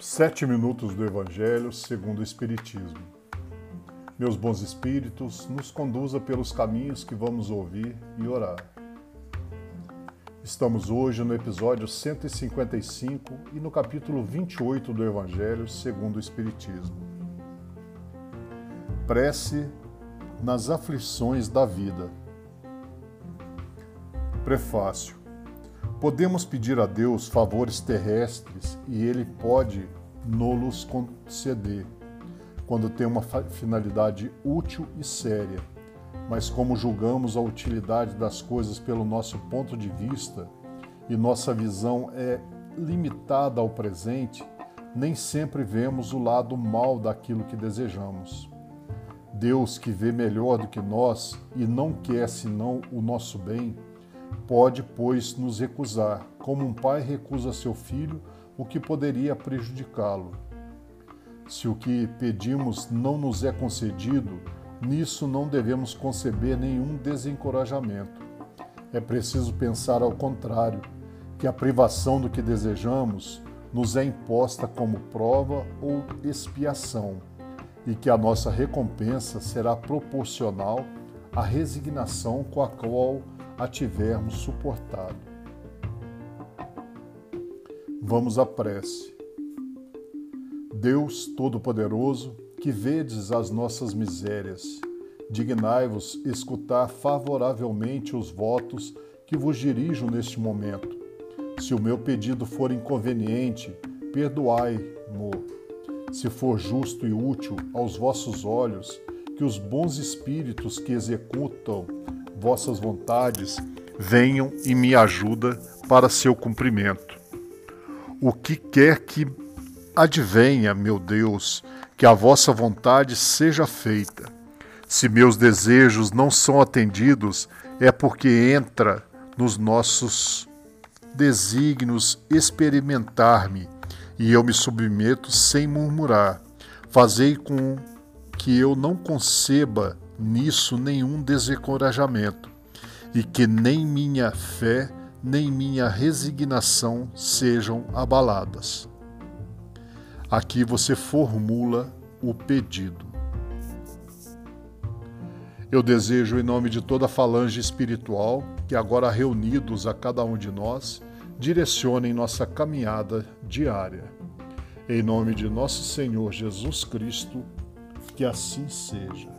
Sete minutos do Evangelho segundo o Espiritismo. Meus bons espíritos, nos conduza pelos caminhos que vamos ouvir e orar. Estamos hoje no episódio 155 e no capítulo 28 do Evangelho segundo o Espiritismo. Prece nas aflições da vida. Prefácio. Podemos pedir a Deus favores terrestres e Ele pode nos conceder, quando tem uma finalidade útil e séria. Mas, como julgamos a utilidade das coisas pelo nosso ponto de vista e nossa visão é limitada ao presente, nem sempre vemos o lado mal daquilo que desejamos. Deus, que vê melhor do que nós e não quer senão o nosso bem, Pode, pois, nos recusar, como um pai recusa seu filho o que poderia prejudicá-lo. Se o que pedimos não nos é concedido, nisso não devemos conceber nenhum desencorajamento. É preciso pensar ao contrário, que a privação do que desejamos nos é imposta como prova ou expiação, e que a nossa recompensa será proporcional à resignação com a qual a tivermos suportado. Vamos à prece. Deus Todo-Poderoso, que vedes as nossas misérias, dignai-vos escutar favoravelmente os votos que vos dirijo neste momento. Se o meu pedido for inconveniente, perdoai-mo. Se for justo e útil aos vossos olhos, que os bons espíritos que executam vossas vontades venham e me ajuda para seu cumprimento. O que quer que advenha, meu Deus, que a vossa vontade seja feita. Se meus desejos não são atendidos, é porque entra nos nossos desígnios experimentar-me, e eu me submeto sem murmurar. Fazei com que eu não conceba nisso nenhum desencorajamento, e que nem minha fé nem minha resignação sejam abaladas. Aqui você formula o pedido. Eu desejo, em nome de toda a falange espiritual, que agora reunidos a cada um de nós, direcionem nossa caminhada diária. Em nome de nosso Senhor Jesus Cristo, que assim seja.